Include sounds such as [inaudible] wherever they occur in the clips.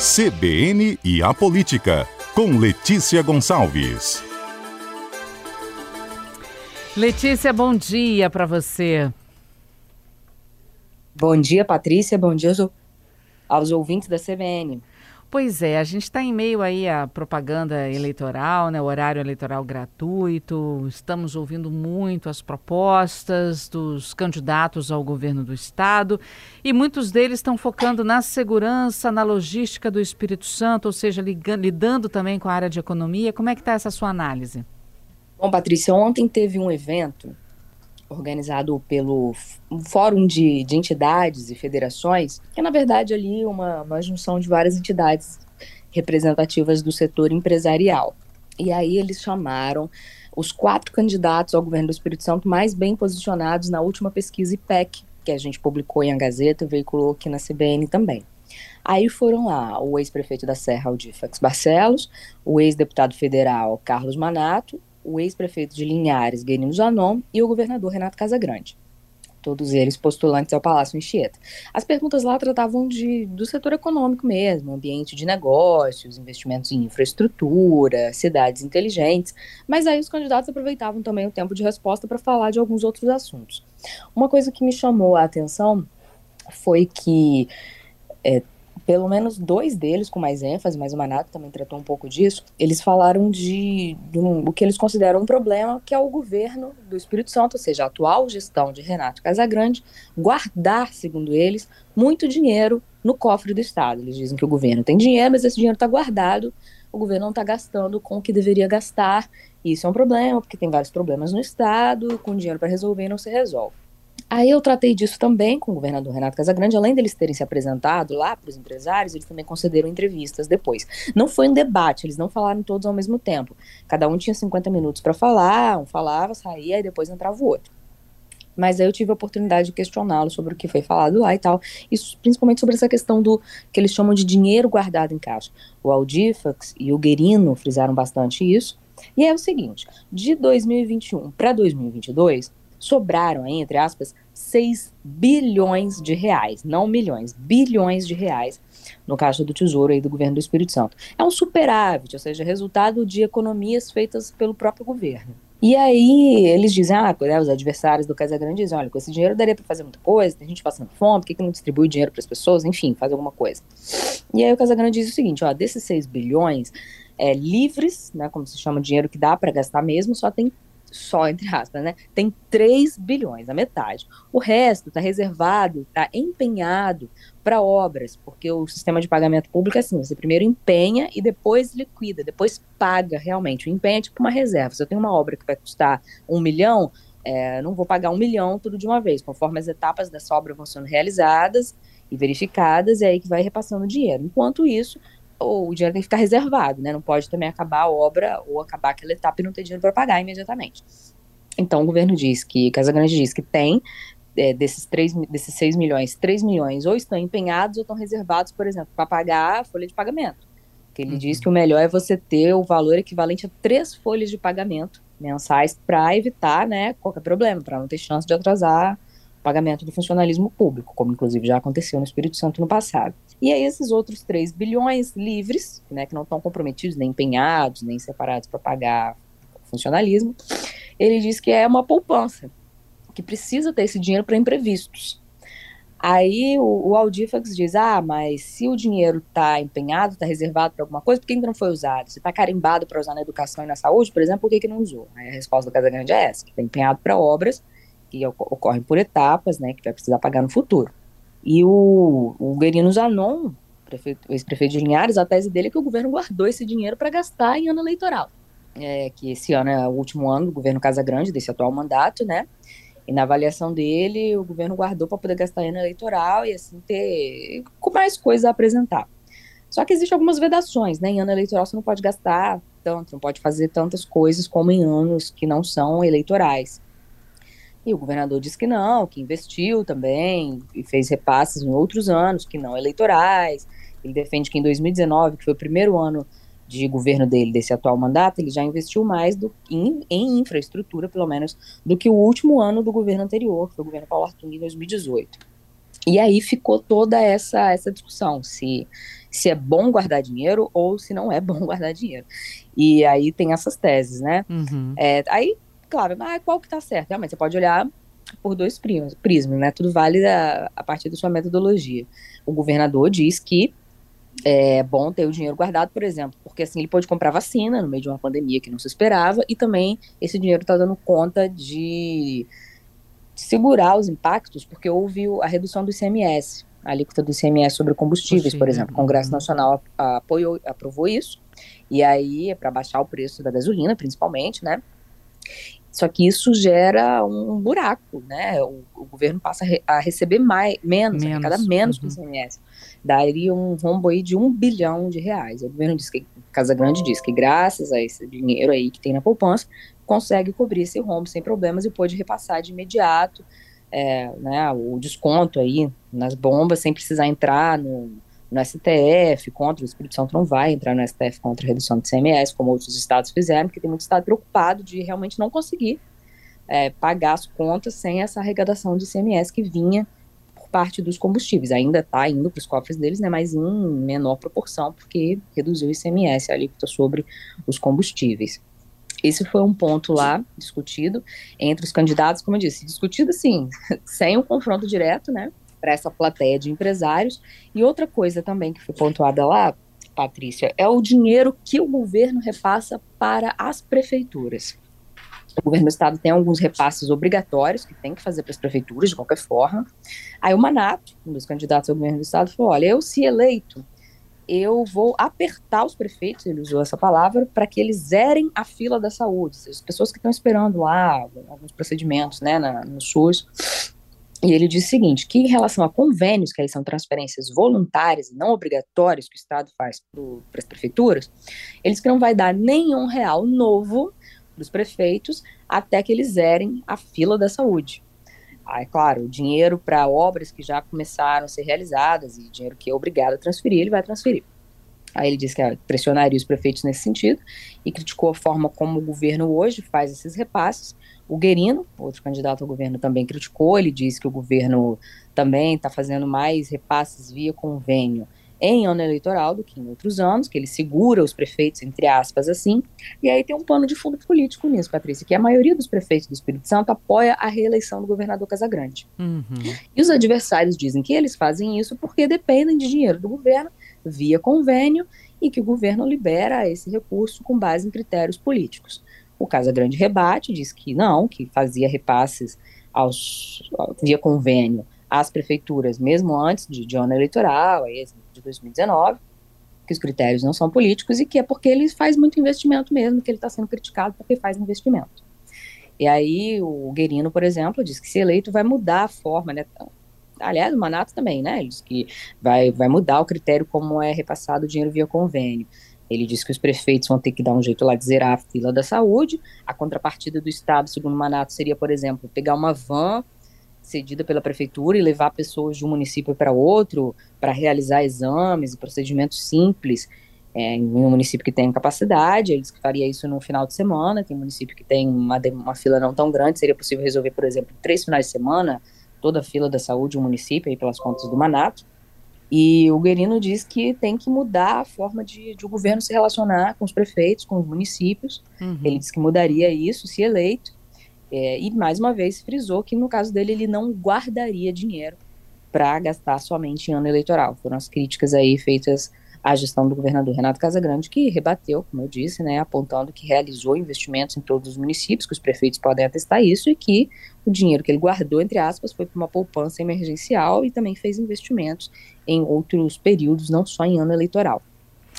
CBN e a Política, com Letícia Gonçalves. Letícia, bom dia para você. Bom dia, Patrícia. Bom dia aos ouvintes da CBN. Pois é, a gente está em meio aí à propaganda eleitoral, né, horário eleitoral gratuito. Estamos ouvindo muito as propostas dos candidatos ao governo do estado e muitos deles estão focando na segurança, na logística do Espírito Santo, ou seja, ligando, lidando também com a área de economia. Como é que está essa sua análise? Bom, Patrícia, ontem teve um evento organizado pelo Fórum de, de Entidades e Federações, que é, na verdade, ali uma, uma junção de várias entidades representativas do setor empresarial. E aí eles chamaram os quatro candidatos ao governo do Espírito Santo mais bem posicionados na última pesquisa IPEC, que a gente publicou em a Gazeta veiculou aqui na CBN também. Aí foram lá o ex-prefeito da Serra, Aldifax Barcelos, o ex-deputado federal Carlos Manato o ex-prefeito de Linhares, Guerino Zanon, e o governador Renato Casagrande. Todos eles postulantes ao Palácio Anchieta. As perguntas lá tratavam de, do setor econômico mesmo, ambiente de negócios, investimentos em infraestrutura, cidades inteligentes, mas aí os candidatos aproveitavam também o tempo de resposta para falar de alguns outros assuntos. Uma coisa que me chamou a atenção foi que é, pelo menos dois deles com mais ênfase, mas o Manato também tratou um pouco disso, eles falaram de, de um, o que eles consideram um problema, que é o governo do Espírito Santo, ou seja, a atual gestão de Renato Casagrande, guardar, segundo eles, muito dinheiro no cofre do Estado. Eles dizem que o governo tem dinheiro, mas esse dinheiro está guardado, o governo não está gastando com o que deveria gastar. Isso é um problema, porque tem vários problemas no Estado, com dinheiro para resolver e não se resolve. Aí eu tratei disso também com o governador Renato Casagrande, além deles terem se apresentado lá para os empresários, eles também concederam entrevistas depois. Não foi um debate, eles não falaram todos ao mesmo tempo. Cada um tinha 50 minutos para falar, um falava, saía e depois entrava o outro. Mas aí eu tive a oportunidade de questioná-lo sobre o que foi falado lá e tal, isso principalmente sobre essa questão do que eles chamam de dinheiro guardado em caixa. O Aldifax e o Guerino frisaram bastante isso. E é o seguinte, de 2021 para 2022, sobraram, entre aspas, 6 bilhões de reais, não milhões, bilhões de reais no caixa do Tesouro aí do governo do Espírito Santo. É um superávit, ou seja, resultado de economias feitas pelo próprio governo. E aí eles dizem, ah, né, os adversários do Casagrande dizem, olha, com esse dinheiro daria para fazer muita coisa, tem gente passando fome, por que, que não distribui dinheiro para as pessoas? Enfim, faz alguma coisa. E aí o Casagrande diz o seguinte, ó, desses 6 bilhões, é, livres, né, como se chama dinheiro que dá para gastar mesmo, só tem só entre aspas, né? Tem 3 bilhões, a metade. O resto está reservado, está empenhado para obras, porque o sistema de pagamento público é assim: você primeiro empenha e depois liquida, depois paga realmente. O empenho é tipo uma reserva. Se eu tenho uma obra que vai custar um milhão, é, não vou pagar um milhão tudo de uma vez, conforme as etapas dessa obra vão sendo realizadas e verificadas, é aí que vai repassando o dinheiro. Enquanto isso, o dinheiro tem que ficar reservado, né? Não pode também acabar a obra ou acabar aquela etapa e não ter dinheiro para pagar imediatamente. Então o governo diz que, Casa Grande diz que tem é, desses, 3, desses 6 milhões, 3 milhões ou estão empenhados ou estão reservados, por exemplo, para pagar a folha de pagamento. Que ele uhum. diz que o melhor é você ter o valor equivalente a três folhas de pagamento mensais para evitar né, qualquer problema, para não ter chance de atrasar pagamento do funcionalismo público, como inclusive já aconteceu no Espírito Santo no passado. E aí esses outros 3 bilhões livres, né, que não estão comprometidos, nem empenhados, nem separados para pagar funcionalismo, ele diz que é uma poupança, que precisa ter esse dinheiro para imprevistos. Aí o, o diz, ah, mas se o dinheiro está empenhado, está reservado para alguma coisa, por que ainda não foi usado? Se está carimbado para usar na educação e na saúde, por exemplo, por que, que não usou? Aí a resposta do Casa Grande é essa, que está empenhado para obras que ocorrem por etapas, né, que vai precisar pagar no futuro. E o, o Guerino Zanon, ex-prefeito de Linhares, a tese dele é que o governo guardou esse dinheiro para gastar em ano eleitoral. É, que esse ano é o último ano do governo Casa Grande, desse atual mandato, né? E na avaliação dele, o governo guardou para poder gastar em ano eleitoral e assim ter com mais coisas a apresentar. Só que existem algumas vedações, né? Em ano eleitoral você não pode gastar tanto, não pode fazer tantas coisas como em anos que não são eleitorais. E o governador disse que não, que investiu também e fez repasses em outros anos que não eleitorais. Ele defende que em 2019, que foi o primeiro ano de governo dele, desse atual mandato, ele já investiu mais do, em, em infraestrutura, pelo menos, do que o último ano do governo anterior, que foi o governo Paulo Artung, em 2018. E aí ficou toda essa, essa discussão, se, se é bom guardar dinheiro ou se não é bom [laughs] guardar dinheiro. E aí tem essas teses, né? Uhum. É, aí, claro, ah, qual que tá certo? Realmente, você pode olhar por dois prismas, né? Tudo vale a, a partir da sua metodologia. O governador diz que é bom ter o dinheiro guardado, por exemplo, porque assim ele pode comprar vacina no meio de uma pandemia que não se esperava e também esse dinheiro está dando conta de segurar os impactos, porque houve a redução do ICMS, a alíquota do ICMS sobre combustíveis, por exemplo. O Congresso Nacional apoiou, aprovou isso, e aí é para baixar o preço da gasolina, principalmente, né? Só que isso gera um buraco, né? O, o governo passa a, re, a, receber mais, menos, menos. cada menos uhum. com o ICMS. Daria um rombo aí de um bilhão de reais. O governo diz que, Casa Grande diz que graças a esse dinheiro aí que tem na poupança, consegue cobrir esse rombo sem problemas e pode repassar de imediato é, né, o desconto aí nas bombas sem precisar entrar no no STF contra, o Espírito Santo não vai entrar no STF contra a redução do CMS, como outros estados fizeram, porque tem muito estado preocupado de realmente não conseguir é, pagar as contas sem essa arrecadação de CMS que vinha por parte dos combustíveis. Ainda está indo para os cofres deles, né, mas em menor proporção, porque reduziu o ICMS, a alíquota sobre os combustíveis. Esse foi um ponto lá discutido entre os candidatos, como eu disse, discutido assim, [laughs] sem um confronto direto, né? Para essa plateia de empresários. E outra coisa também que foi pontuada lá, Patrícia, é o dinheiro que o governo repassa para as prefeituras. O governo do estado tem alguns repasses obrigatórios que tem que fazer para as prefeituras, de qualquer forma. Aí o Manato, um dos candidatos ao governo do estado, falou: olha, eu se eleito, eu vou apertar os prefeitos, ele usou essa palavra, para que eles zerem a fila da saúde. As pessoas que estão esperando lá alguns procedimentos né, na, no SUS, e ele diz o seguinte, que em relação a convênios, que aí são transferências voluntárias e não obrigatórias que o Estado faz para as prefeituras, eles que não vai dar nenhum real novo para os prefeitos até que eles zerem a fila da saúde. Ah, é claro, o dinheiro para obras que já começaram a ser realizadas e dinheiro que é obrigado a transferir, ele vai transferir. Aí ele disse que pressionaria os prefeitos nesse sentido e criticou a forma como o governo hoje faz esses repasses, o Guerino, outro candidato ao governo, também criticou. Ele disse que o governo também está fazendo mais repasses via convênio em ano eleitoral do que em outros anos, que ele segura os prefeitos, entre aspas, assim. E aí tem um pano de fundo político nisso, Patrícia, que a maioria dos prefeitos do Espírito Santo apoia a reeleição do governador Casagrande. Uhum. E os adversários dizem que eles fazem isso porque dependem de dinheiro do governo via convênio e que o governo libera esse recurso com base em critérios políticos. O Casa Grande rebate, diz que não, que fazia repasses aos, via convênio às prefeituras, mesmo antes de, de ano eleitoral, de 2019, que os critérios não são políticos e que é porque ele faz muito investimento mesmo, que ele está sendo criticado porque faz investimento. E aí o Guerino, por exemplo, diz que se eleito vai mudar a forma, né? Aliás, o Manato também, né? Ele diz que vai, vai mudar o critério como é repassado o dinheiro via convênio. Ele disse que os prefeitos vão ter que dar um jeito lá de zerar a fila da saúde. A contrapartida do Estado, segundo o Manato, seria, por exemplo, pegar uma van cedida pela prefeitura e levar pessoas de um município para outro para realizar exames e procedimentos simples é, em um município que tem capacidade. Ele disse que faria isso no final de semana. Tem município que tem uma, uma fila não tão grande, seria possível resolver, por exemplo, três finais de semana toda a fila da saúde, um município, aí pelas contas do Manato. E o Guerino diz que tem que mudar a forma de, de o governo se relacionar com os prefeitos, com os municípios. Uhum. Ele diz que mudaria isso se eleito. É, e mais uma vez frisou que no caso dele ele não guardaria dinheiro para gastar somente em ano eleitoral. Foram as críticas aí feitas à gestão do governador Renato Casagrande, que rebateu, como eu disse, né, apontando que realizou investimentos em todos os municípios, que os prefeitos podem atestar isso, e que o dinheiro que ele guardou, entre aspas, foi para uma poupança emergencial e também fez investimentos em outros períodos, não só em ano eleitoral.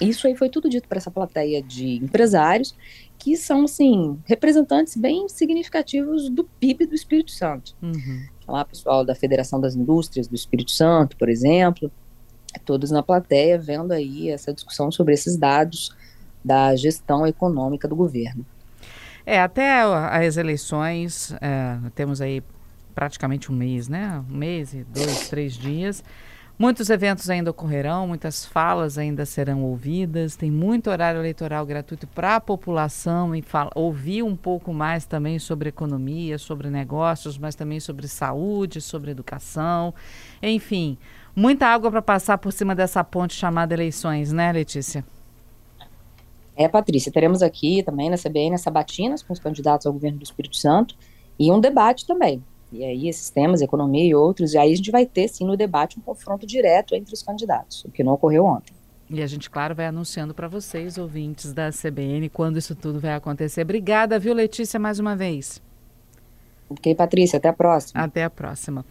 Isso aí foi tudo dito para essa plateia de empresários, que são, assim, representantes bem significativos do PIB do Espírito Santo. Uhum. Lá, pessoal da Federação das Indústrias do Espírito Santo, por exemplo, todos na plateia vendo aí essa discussão sobre esses dados da gestão econômica do governo. É, até as eleições, é, temos aí praticamente um mês, né? Um mês e dois, três dias. Muitos eventos ainda ocorrerão, muitas falas ainda serão ouvidas, tem muito horário eleitoral gratuito para a população e fala, ouvir um pouco mais também sobre economia, sobre negócios, mas também sobre saúde, sobre educação. Enfim, muita água para passar por cima dessa ponte chamada eleições, né, Letícia? É, Patrícia, teremos aqui também na CBN as sabatinas com os candidatos ao governo do Espírito Santo e um debate também e aí esses temas, economia e outros, e aí a gente vai ter sim no debate um confronto direto entre os candidatos, o que não ocorreu ontem. E a gente, claro, vai anunciando para vocês, ouvintes da CBN, quando isso tudo vai acontecer. Obrigada, viu, Letícia, mais uma vez. Ok, Patrícia, até a próxima. Até a próxima.